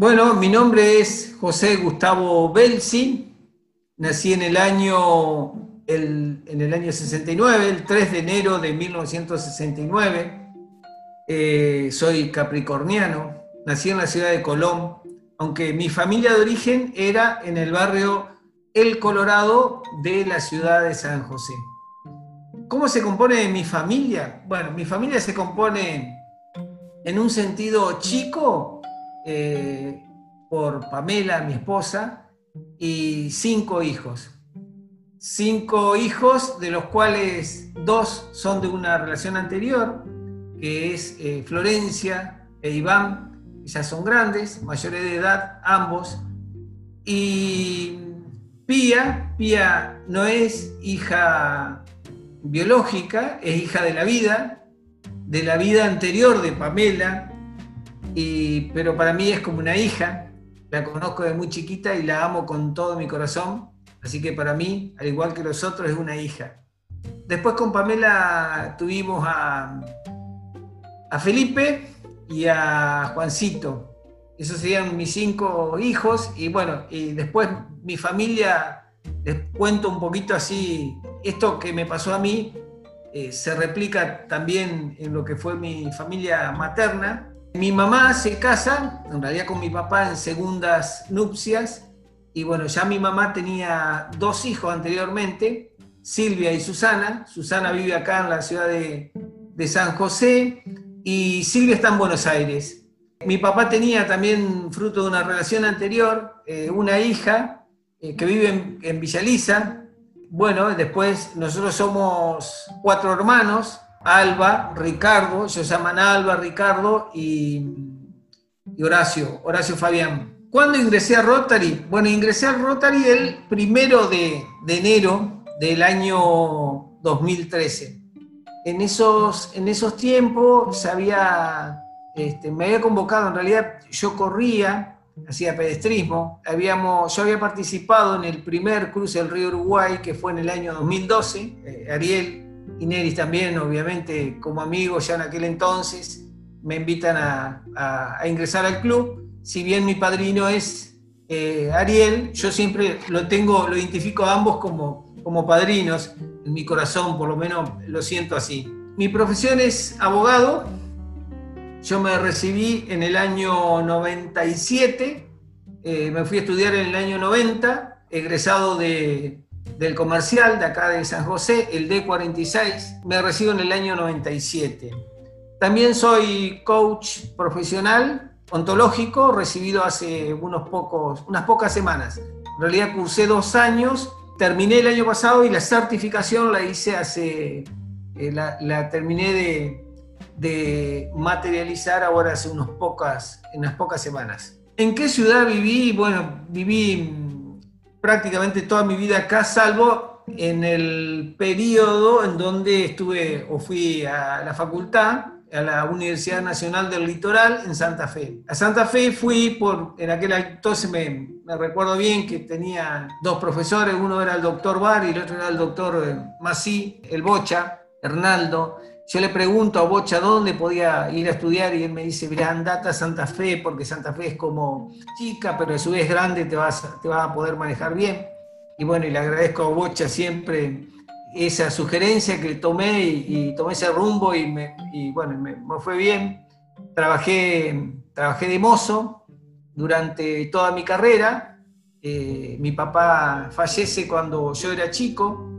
Bueno, mi nombre es José Gustavo Belsi. Nací en el año, en el año 69, el 3 de enero de 1969. Eh, soy capricorniano. Nací en la ciudad de Colón, aunque mi familia de origen era en el barrio El Colorado de la ciudad de San José. ¿Cómo se compone mi familia? Bueno, mi familia se compone en un sentido chico eh, por Pamela, mi esposa, y cinco hijos. Cinco hijos, de los cuales dos son de una relación anterior, que es eh, Florencia e Iván, ya son grandes, mayores de edad, ambos. Y Pía, Pía no es hija biológica, es hija de la vida, de la vida anterior de Pamela, y, pero para mí es como una hija, la conozco de muy chiquita y la amo con todo mi corazón, así que para mí, al igual que los otros, es una hija. Después con Pamela tuvimos a, a Felipe y a Juancito. Esos serían mis cinco hijos y bueno, y después mi familia, les cuento un poquito así, esto que me pasó a mí eh, se replica también en lo que fue mi familia materna. Mi mamá se casa, en realidad con mi papá en segundas nupcias, y bueno, ya mi mamá tenía dos hijos anteriormente, Silvia y Susana. Susana vive acá en la ciudad de, de San José y Silvia está en Buenos Aires. Mi papá tenía también, fruto de una relación anterior, eh, una hija eh, que vive en, en Villa bueno, después nosotros somos cuatro hermanos, Alba, Ricardo, se llaman Alba, Ricardo y, Horacio, Horacio Fabián. ¿Cuándo ingresé a Rotary? Bueno, ingresé a Rotary el primero de, enero del año 2013. En esos, en esos tiempos este, me había convocado, en realidad yo corría, hacía pedestrismo. Habíamos, yo había participado en el primer cruce del río Uruguay, que fue en el año 2012. Eh, Ariel y Neris también, obviamente, como amigos ya en aquel entonces, me invitan a, ingresar al club. Si bien mi padrino es eh, Ariel, yo siempre lo tengo, lo identifico a ambos como, como padrinos. En mi corazón, por lo menos, lo siento así. Mi profesión es abogado, yo me recibí en el año 97, eh, me fui a estudiar en el año 90, egresado de, del comercial de acá de San José, el D46, me recibo en el año 97. También soy coach profesional ontológico, recibido hace unos pocos, unas pocas semanas. En realidad cursé dos años, terminé el año pasado y la certificación la hice hace, eh, la terminé de, de materializar ahora hace unos pocas, unas pocas semanas. ¿En qué ciudad viví? Bueno, viví prácticamente toda mi vida acá, salvo en el periodo en donde estuve o fui a la facultad, a la Universidad Nacional del Litoral en Santa Fe. A Santa Fe fui por, en aquel entonces me, recuerdo bien que tenía dos profesores, uno era el doctor Bar y el otro era el doctor Masí, el Bocha, Hernaldo. Yo le pregunto a Bocha dónde podía ir a estudiar y él me dice, mira, andate a Santa Fe, porque Santa Fe es como chica, pero a su vez grande, te vas, te vas a poder manejar bien. Y bueno, y le agradezco a Bocha siempre esa sugerencia que tomé y, tomé ese rumbo y, me, bueno, me, fue bien. Trabajé, trabajé de mozo durante toda mi carrera. Eh, mi papá fallece cuando yo era chico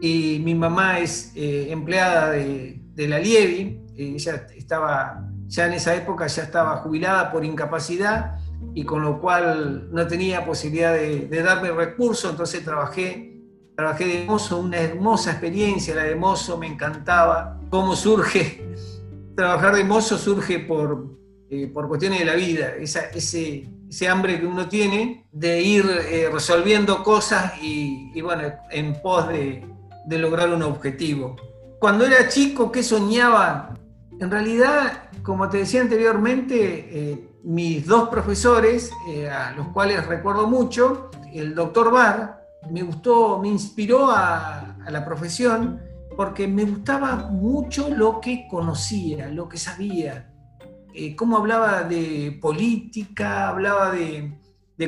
y mi mamá es eh, empleada de, de la Lievi, ella estaba, ya en esa época ya estaba jubilada por incapacidad y con lo cual no tenía posibilidad de, darme recursos, entonces trabajé, trabajé de mozo, una hermosa experiencia, la de mozo me encantaba, cómo surge, trabajar de mozo surge por, eh, por cuestiones de la vida, esa, ese, ese hambre que uno tiene de ir eh, resolviendo cosas y, y, bueno, en pos de, de lograr un objetivo cuando era chico, ¿qué soñaba? En realidad, como te decía anteriormente, eh, mis dos profesores, eh, a los cuales recuerdo mucho, el doctor Bar, me gustó, me inspiró a, la profesión porque me gustaba mucho lo que conocía, lo que sabía. eh, cómo hablaba de política, hablaba de,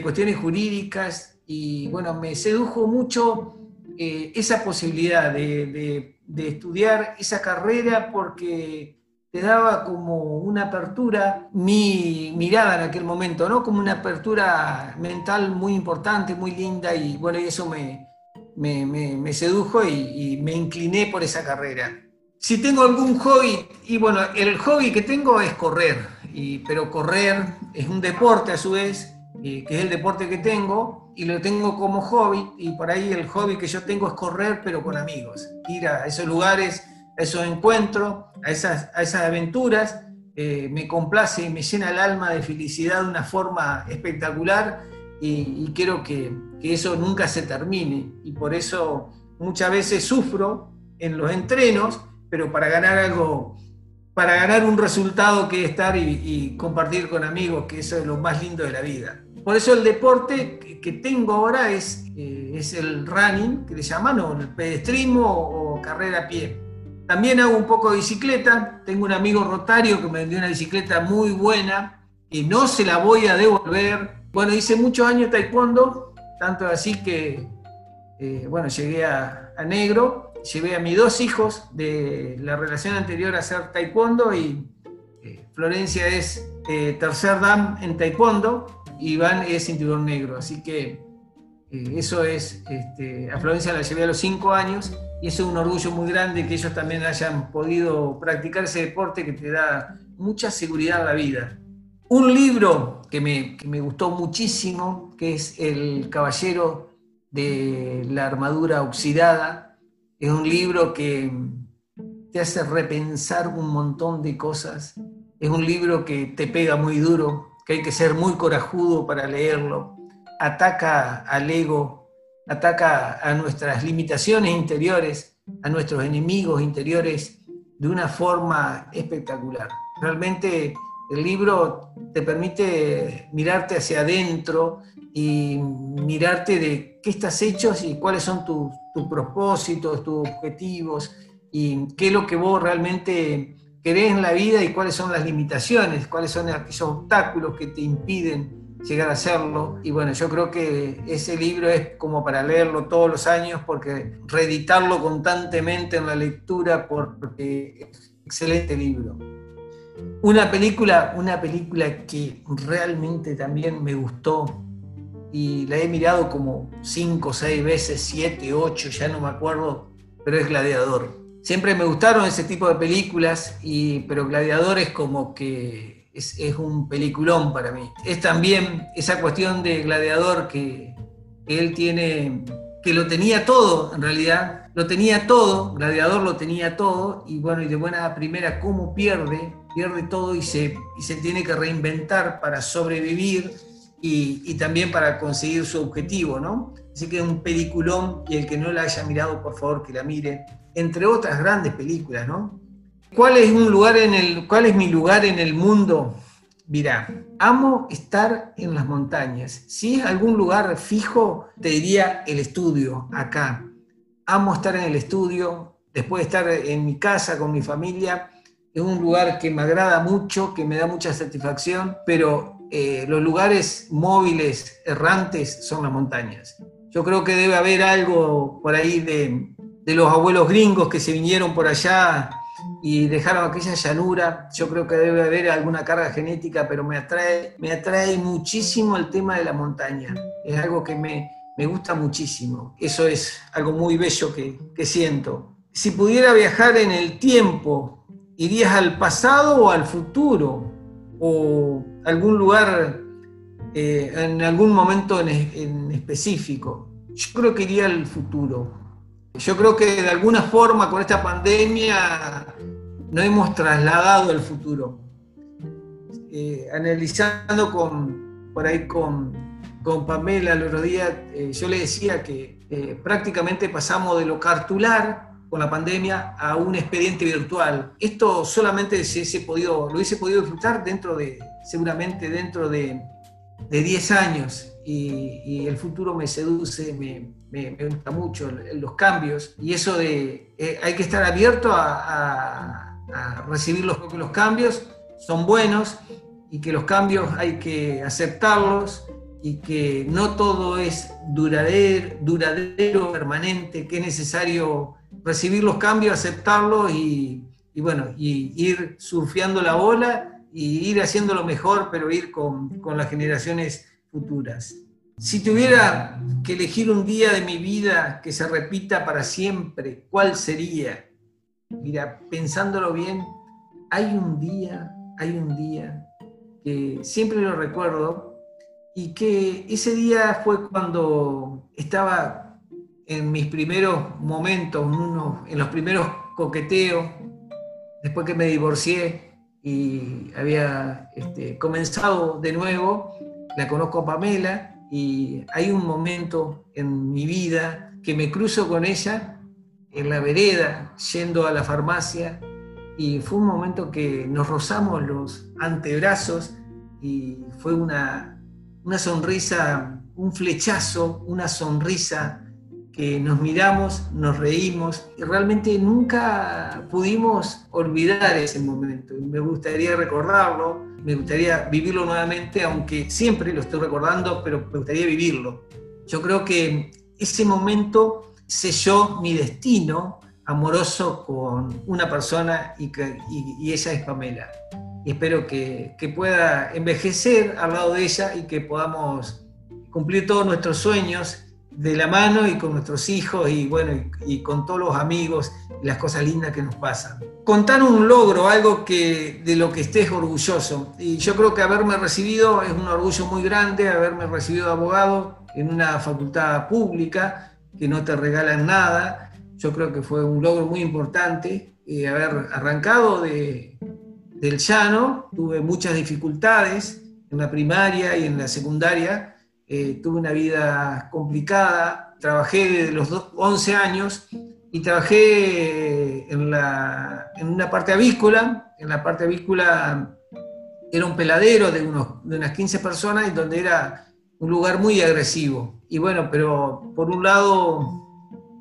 cuestiones jurídicas y bueno, me sedujo mucho eh, esa posibilidad de, estudiar esa carrera porque te daba como una apertura, mi mirada en aquel momento, ¿no? Como una apertura mental muy importante, muy linda y bueno, eso me, me, sedujo y me incliné por esa carrera si tengo algún hobby, y bueno, el hobby que tengo es correr, y, pero correr es un deporte a su vez, que es el deporte que tengo, y lo tengo como hobby, y por ahí el hobby que yo tengo es correr, pero con amigos, ir a esos lugares, a esos encuentros, a esas, a esas aventuras, eh, me complace y me llena el alma de felicidad de una forma espectacular, y, quiero que, que eso nunca se termine, y por eso muchas veces sufro en los entrenos, pero para ganar algo, para ganar un resultado que estar y, compartir con amigos, que eso es lo más lindo de la vida. Por eso el deporte que tengo ahora es, eh, es el running, que le llaman, o el pedestrismo o carrera a pie. También hago un poco de bicicleta. Tengo un amigo rotario que me vendió una bicicleta muy buena y no se la voy a devolver. Bueno, hice muchos años taekwondo, tanto así que, eh, bueno, llegué a negro llevé a mis dos hijos de la relación anterior a hacer taekwondo y eh, Florencia es eh, tercer dan en taekwondo y Iván es cinturón negro. Así que eh, eso es, este, a Florencia la llevé a los cinco años y eso es un orgullo muy grande que ellos también hayan podido practicar ese deporte que te da mucha seguridad a la vida. Un libro que me, que me gustó muchísimo, que es El Caballero de la Armadura Oxidada, es un libro que te hace repensar un montón de cosas. Es un libro que te pega muy duro, que hay que ser muy corajudo para leerlo. Ataca al ego, ataca a nuestras limitaciones interiores, a nuestros enemigos interiores de una forma espectacular. Realmente el libro te permite mirarte hacia adentro y mirarte de qué estás hecho y cuáles son tus, propósitos, tus objetivos y qué es lo que vos realmente querés en la vida y cuáles son las limitaciones, cuáles son esos obstáculos que te impiden llegar a hacerlo. Y bueno, yo creo que ese libro es como para leerlo todos los años porque reeditarlo constantemente en la lectura porque es un excelente libro. Una película, una película que realmente también me gustó y la he mirado como cinco, seis veces, siete, ocho, ya no me acuerdo, pero es Gladiador. Siempre me gustaron ese tipo de películas, y, pero Gladiador es como que es, un peliculón para mí. Es también esa cuestión de Gladiador que, que él tiene, que lo tenía todo en realidad, lo tenía todo, Gladiador lo tenía todo, y bueno, y de buena primera, ¿cómo pierde? Pierde todo y se, y se tiene que reinventar para sobrevivir y, también para conseguir su objetivo, ¿no? Así que es un peliculón y el que no la haya mirado, por favor, que la mire, entre otras grandes películas, ¿no? ¿Cuál es, un lugar en el, ¿Cuál es mi lugar en el mundo? Mira, amo estar en las montañas. Si es algún lugar fijo, te diría el estudio, acá. Amo estar en el estudio, después de estar en mi casa con mi familia. Es un lugar que me agrada mucho, que me da mucha satisfacción, pero eh, los lugares móviles, errantes, son las montañas. Yo creo que debe haber algo por ahí de, los abuelos gringos que se vinieron por allá y dejaron aquella llanura. Yo creo que debe haber alguna carga genética, pero me atrae, me atrae muchísimo el tema de la montaña. Es algo que me, gusta muchísimo. Eso es algo muy bello que, que siento. Si pudiera viajar en el tiempo, ¿irías al pasado o al futuro? o algún lugar eh, en algún momento en, específico. Yo creo que iría al futuro. Yo creo que de alguna forma con esta pandemia no hemos trasladado el futuro. Eh, analizando con, por ahí con, con Pamela el otro día, eh, yo le decía que prácticamente pasamos de lo cartular con la pandemia a un expediente virtual. Esto solamente se, podido, lo hubiese podido disfrutar dentro de, seguramente dentro de, de 10 años y, el futuro me seduce, me, me, gusta mucho los cambios y eso de eh, hay que estar abierto a, a, recibir los, los cambios son buenos y que los cambios hay que aceptarlos y que no todo es duradero, duradero permanente, que es necesario recibir los cambios, aceptarlos y, bueno, y ir surfeando la ola y ir haciéndolo mejor, pero ir con, con las generaciones futuras. Si tuviera que elegir un día de mi vida que se repita para siempre, ¿cuál sería? Mira, pensándolo bien, hay un día, hay un día que siempre lo recuerdo y que ese día fue cuando estaba en mis primeros momentos, en los primeros coqueteos, después que me divorcié y había este, comenzado de nuevo, la conozco a Pamela y hay un momento en mi vida que me cruzo con ella en la vereda, yendo a la farmacia, y fue un momento que nos rozamos los antebrazos y fue una, una sonrisa, un flechazo, una sonrisa que nos miramos, nos reímos y realmente nunca pudimos olvidar ese momento. Me gustaría recordarlo, me gustaría vivirlo nuevamente, aunque siempre lo estoy recordando, pero me gustaría vivirlo. Yo creo que ese momento selló mi destino amoroso con una persona y, que, y, ella es Pamela. Y espero que, que pueda envejecer al lado de ella y que podamos cumplir todos nuestros sueños de la mano y con nuestros hijos y bueno, y, con todos los amigos y las cosas lindas que nos pasan. Contar un logro, algo que, de lo que estés orgulloso. Y yo creo que haberme recibido es un orgullo muy grande, haberme recibido de abogado en una facultad pública que no te regalan nada. Yo creo que fue un logro muy importante eh, haber arrancado de, del llano. Tuve muchas dificultades en la primaria y en la secundaria eh, tuve una vida complicada, trabajé desde los 11 años y trabajé en, la, en una parte avícola, en la parte avícola era un peladero de, unos, de unas 15 personas y donde era un lugar muy agresivo. Y bueno, pero por un lado,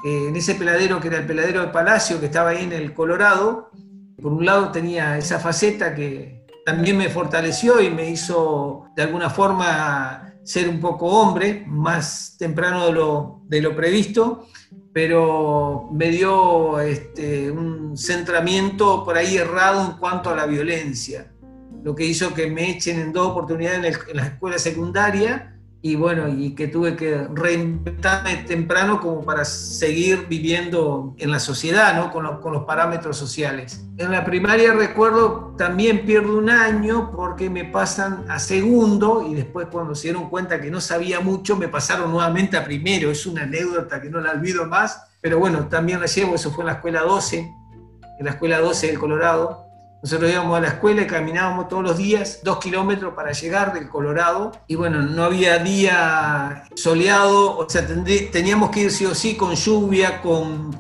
eh, en ese peladero que era el peladero de Palacio, que estaba ahí en el Colorado, por un lado tenía esa faceta que también me fortaleció y me hizo de alguna forma ser un poco hombre, más temprano de lo, de lo previsto, pero me dio este, un centramiento por ahí errado en cuanto a la violencia, lo que hizo que me echen en dos oportunidades en, en la escuela secundaria y bueno, y que tuve que reinventarme temprano como para seguir viviendo en la sociedad, ¿no? Con, los parámetros sociales. En la primaria recuerdo también pierdo un año porque me pasan a segundo y después cuando se dieron cuenta que no sabía mucho me pasaron nuevamente a primero. Es una anécdota que no la olvido más, pero bueno, también la llevo, eso fue en la escuela 12, en la escuela 12 del Colorado nosotros íbamos a la escuela y caminábamos todos los días dos kilómetros para llegar del Colorado. Y bueno, no había día soleado, o sea, teníamos que ir sí o sí con lluvia, con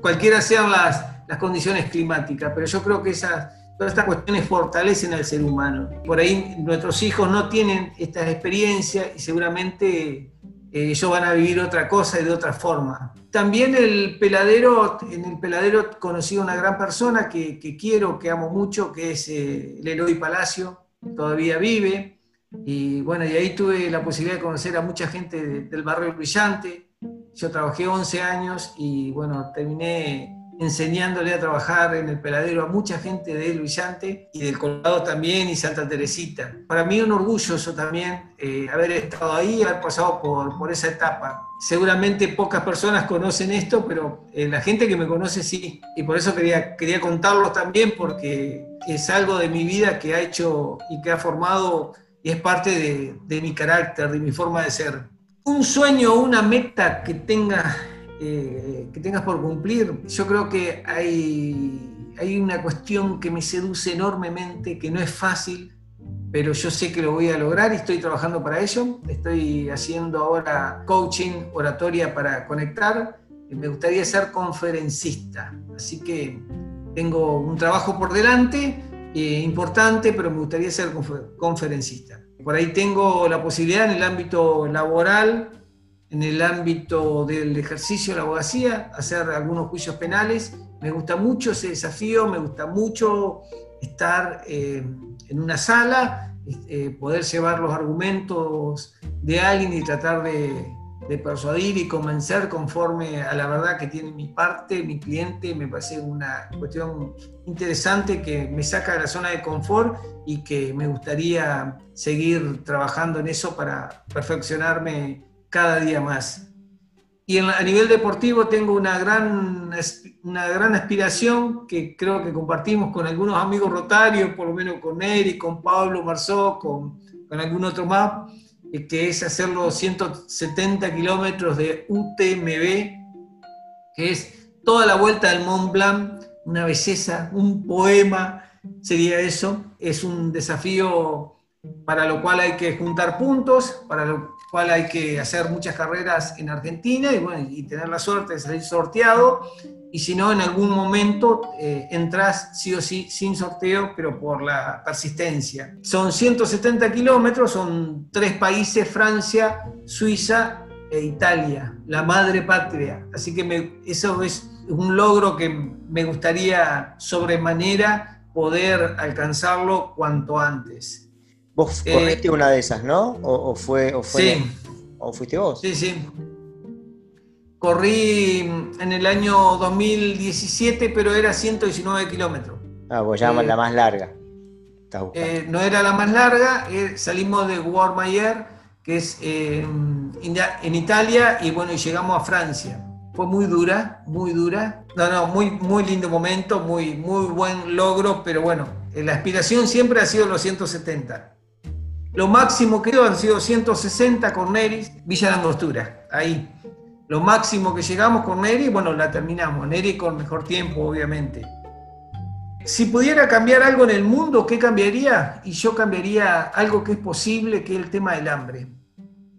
cualquiera sean las, las condiciones climáticas. Pero yo creo que esas, todas estas cuestiones fortalecen al ser humano. Por ahí nuestros hijos no tienen estas experiencias y seguramente ellos van a vivir otra cosa y de otra forma. También el peladero, en el peladero conocí a una gran persona que, quiero, que amo mucho, que es eh, el Palacio, todavía vive. Y bueno, y ahí tuve la posibilidad de conocer a mucha gente del barrio Brillante. Yo trabajé 11 años y bueno, terminé enseñándole a trabajar en el peladero a mucha gente de Luisante y del Colorado también y Santa Teresita. Para mí un orgullo eso también, eh, haber estado ahí, haber pasado por, por esa etapa. Seguramente pocas personas conocen esto, pero eh, la gente que me conoce sí. Y por eso quería, quería contarlo también porque es algo de mi vida que ha hecho y que ha formado y es parte de, de mi carácter, de mi forma de ser. Un sueño, una meta que tenga eh, que tengas por cumplir, yo creo que hay, hay una cuestión que me seduce enormemente, que no es fácil, pero yo sé que lo voy a lograr y estoy trabajando para ello. Estoy haciendo ahora coaching, oratoria para conectar. Me gustaría ser conferencista, así que tengo un trabajo por delante eh, importante, pero me gustaría ser conferencista. Por ahí tengo la posibilidad en el ámbito laboral en el ámbito del ejercicio de la abogacía, hacer algunos juicios penales. Me gusta mucho ese desafío, me gusta mucho estar eh, en una sala, eh, poder llevar los argumentos de alguien y tratar de, de, persuadir y convencer conforme a la verdad que tiene mi parte, mi cliente, me parece una cuestión interesante que me saca de la zona de confort y que me gustaría seguir trabajando en eso para perfeccionarme cada día más. Y a nivel deportivo tengo una gran, una gran aspiración que creo que compartimos con algunos amigos rotarios, por lo menos con Eric, con Pablo Marzó, con, con algún otro más, eh, que es hacer los 170 kilómetros de UTMB, que es toda la vuelta del Mont Blanc, una belleza, un poema, sería eso. Es un desafío para lo cual hay que juntar puntos, para lo cual hay que hacer muchas carreras en Argentina y, bueno, y tener la suerte de salir sorteado. Y si no, en algún momento eh, entras sí o sí sin sorteo, pero por la persistencia. Son 170 kilómetros, son tres países, Francia, Suiza e Italia, la madre patria. Así que me, eso es un logro que me gustaría sobremanera poder alcanzarlo cuanto antes. Vos eh, corriste una de esas, ¿no? ¿O, fue, o sí. ¿O fuiste vos? Sí, sí. Corrí en el año 2017, pero era 119 kilómetros. Ah, vos ya eh, la más larga. Eh, no era la más larga, salimos de Warmayer, que es en Italia, y bueno, y llegamos a Francia. Fue muy dura, muy dura. No, no, muy, muy lindo momento, muy, muy buen logro, pero bueno, la aspiración siempre ha sido los 170. Lo máximo que han sido 160 con Neris, Villa de Angostura, ahí. Lo máximo que llegamos con Neri, bueno, la terminamos. Neri con mejor tiempo, obviamente. Si pudiera cambiar algo en el mundo, ¿qué cambiaría? Y yo cambiaría algo que es posible, que es el tema del hambre.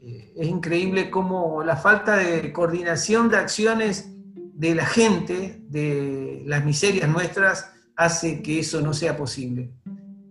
Eh, es increíble cómo la falta de coordinación de acciones de la gente, de las miserias nuestras, hace que eso no sea posible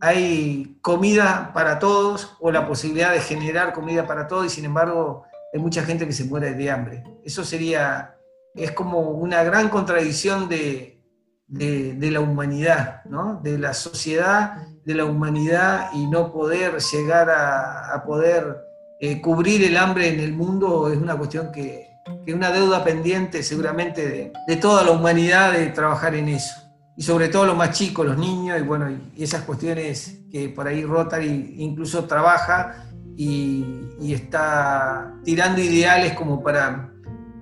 hay comida para todos o la posibilidad de generar comida para todos y sin embargo hay mucha gente que se muere de hambre. Eso sería, es como una gran contradicción de, de, la humanidad, ¿no? de la sociedad, de la humanidad y no poder llegar a, poder eh, cubrir el hambre en el mundo es una cuestión que es una deuda pendiente seguramente de, de toda la humanidad de trabajar en eso y sobre todo los más chicos, los niños, y bueno, y esas cuestiones que por ahí Rotary incluso trabaja y, está tirando ideales como para,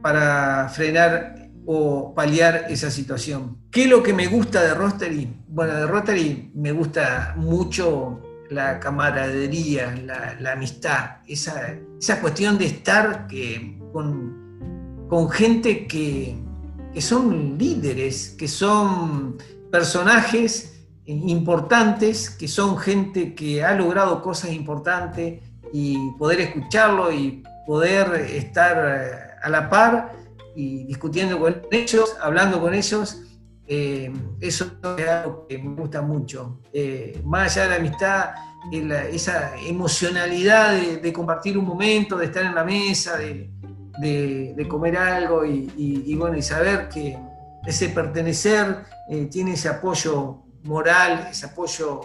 para frenar o paliar esa situación. ¿Qué es lo que me gusta de Rotary? Bueno, de Rotary me gusta mucho la camaradería, la, amistad, esa, esa, cuestión de estar que, con, con gente que, que son líderes, que son personajes importantes, que son gente que ha logrado cosas importantes y poder escucharlo y poder estar eh, a la par y discutiendo con ellos, hablando con ellos, eh, eso es algo que me gusta mucho. Eh, más allá de la amistad, esa emocionalidad de, compartir un momento, de estar en la mesa, de, de, comer algo y, bueno, y saber que ese pertenecer eh, tiene ese apoyo moral, ese apoyo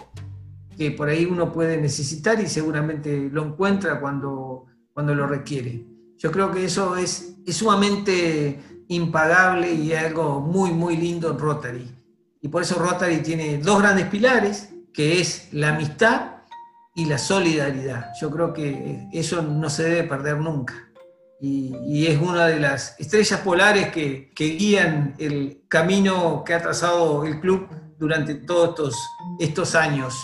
que por ahí uno puede necesitar y seguramente lo encuentra cuando, cuando lo requiere. Yo creo que eso es, es sumamente impagable y algo muy, muy lindo en Rotary. Y por eso Rotary tiene dos grandes pilares, que es la amistad y la solidaridad. Yo creo que eso no se debe perder nunca y, es una de las estrellas polares que, guían el camino que ha trazado el club durante todos estos, estos años.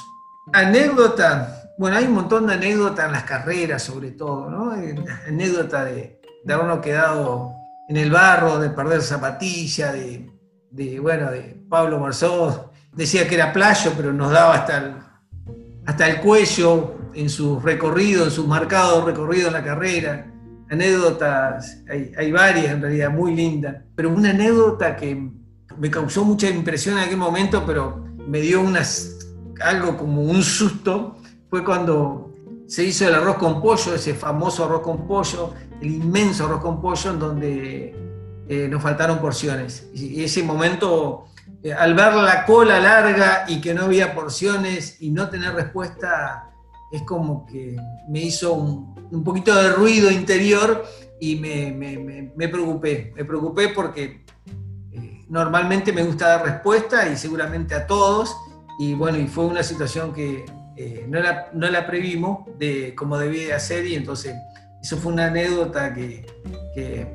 Anécdota, bueno, hay un montón de anécdotas en las carreras sobre todo, ¿no? Anécdota de, de habernos quedado en el barro, de perder zapatilla, de, de bueno, de Pablo Marzó, decía que era playo, pero nos daba hasta el, hasta el cuello en su recorrido, en su marcado recorrido en la carrera anécdotas, hay, varias en realidad, muy lindas, pero una anécdota que me causó mucha impresión en aquel momento, pero me dio unas, algo como un susto, fue cuando se hizo el arroz con pollo, ese famoso arroz con pollo, el inmenso arroz con pollo en donde eh, nos faltaron porciones. Y ese momento eh, al ver la cola larga y que no había porciones y no tener respuesta, es como que me hizo un, poquito de ruido interior y me, preocupé. Me preocupé porque eh, normalmente me gusta dar respuesta y seguramente a todos. Y bueno, y fue una situación que eh, no, la, no la previmos de como debía de hacer y entonces eso fue una anécdota que, que,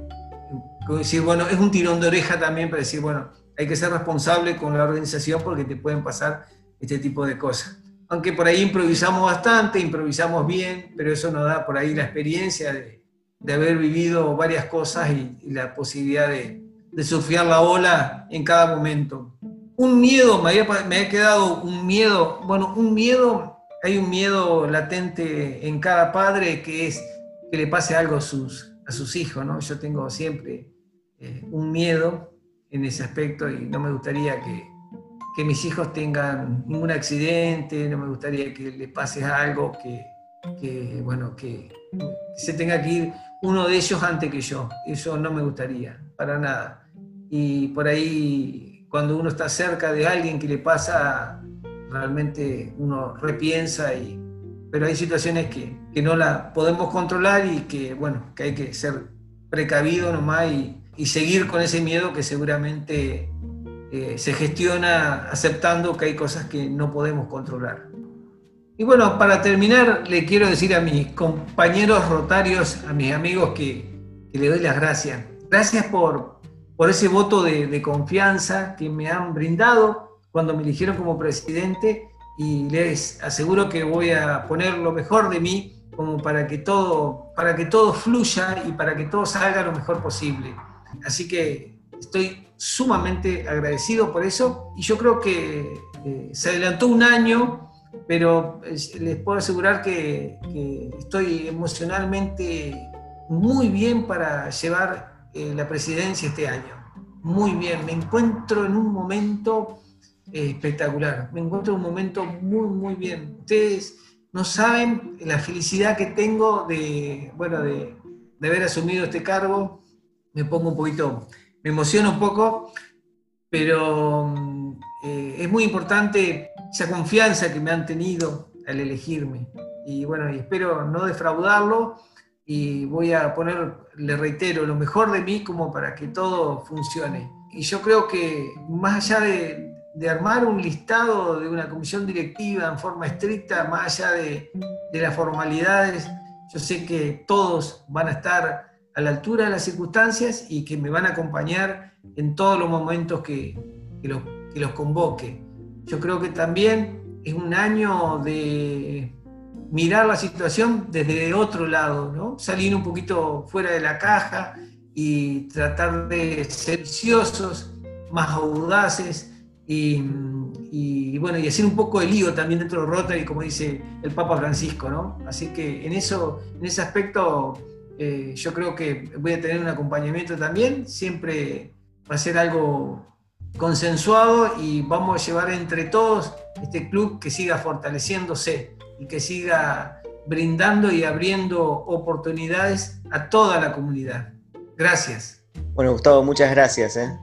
decir, bueno, es un tirón de oreja también para decir, bueno, hay que ser responsable con la organización porque te pueden pasar este tipo de cosas. Aunque por ahí improvisamos bastante, improvisamos bien, pero eso nos da por ahí la experiencia de, de haber vivido varias cosas y, la posibilidad de, de, surfear la ola en cada momento. Un miedo, me había, quedado un miedo, bueno, un miedo, hay un miedo latente en cada padre que es que le pase algo a sus, a sus hijos, ¿no? Yo tengo siempre eh, un miedo en ese aspecto y no me gustaría que, que, mis hijos tengan ningún accidente, no me gustaría que les pase algo, que, que bueno, que, se tenga que ir uno de ellos antes que yo. Eso no me gustaría, para nada. Y por ahí, cuando uno está cerca de alguien que le pasa, realmente uno repiensa y... Pero hay situaciones que, que no la podemos controlar y que, bueno, que hay que ser precavido nomás y, y seguir con ese miedo que seguramente eh, se gestiona aceptando que hay cosas que no podemos controlar. Y bueno, para terminar, le quiero decir a mis compañeros rotarios, a mis amigos, que, que les doy las gracias. Gracias por, por ese voto de, de, confianza que me han brindado cuando me eligieron como presidente y les aseguro que voy a poner lo mejor de mí como para que todo, para que todo fluya y para que todo salga lo mejor posible. Así que estoy sumamente agradecido por eso y yo creo que eh, se adelantó un año, pero les puedo asegurar que, estoy emocionalmente muy bien para llevar eh, la presidencia este año. Muy bien, me encuentro en un momento eh, espectacular, me encuentro en un momento muy, muy bien. Ustedes no saben la felicidad que tengo de, bueno, de haber asumido este cargo me pongo un poquito, me emociono un poco, pero eh, es muy importante esa confianza que me han tenido al elegirme. Y bueno, espero no defraudarlo y voy a poner, le reitero, lo mejor de mí como para que todo funcione. Y yo creo que más allá de, de armar un listado de una comisión directiva en forma estricta, más allá de, de las formalidades, yo sé que todos van a estar a la altura de las circunstancias y que me van a acompañar en todos los momentos que, que, los, que los convoque. Yo creo que también es un año de mirar la situación desde otro lado, ¿no? salir un poquito fuera de la caja y tratar de ser más audaces y, bueno, y hacer un poco de lío también dentro de Rotary, como dice el Papa Francisco, ¿no? Así que en, eso, en ese aspecto eh, yo creo que voy a tener un acompañamiento también, siempre va a ser algo consensuado y vamos a llevar entre todos este club que siga fortaleciéndose y que siga brindando y abriendo oportunidades a toda la comunidad. Gracias. Bueno, Gustavo, muchas gracias. ¿eh?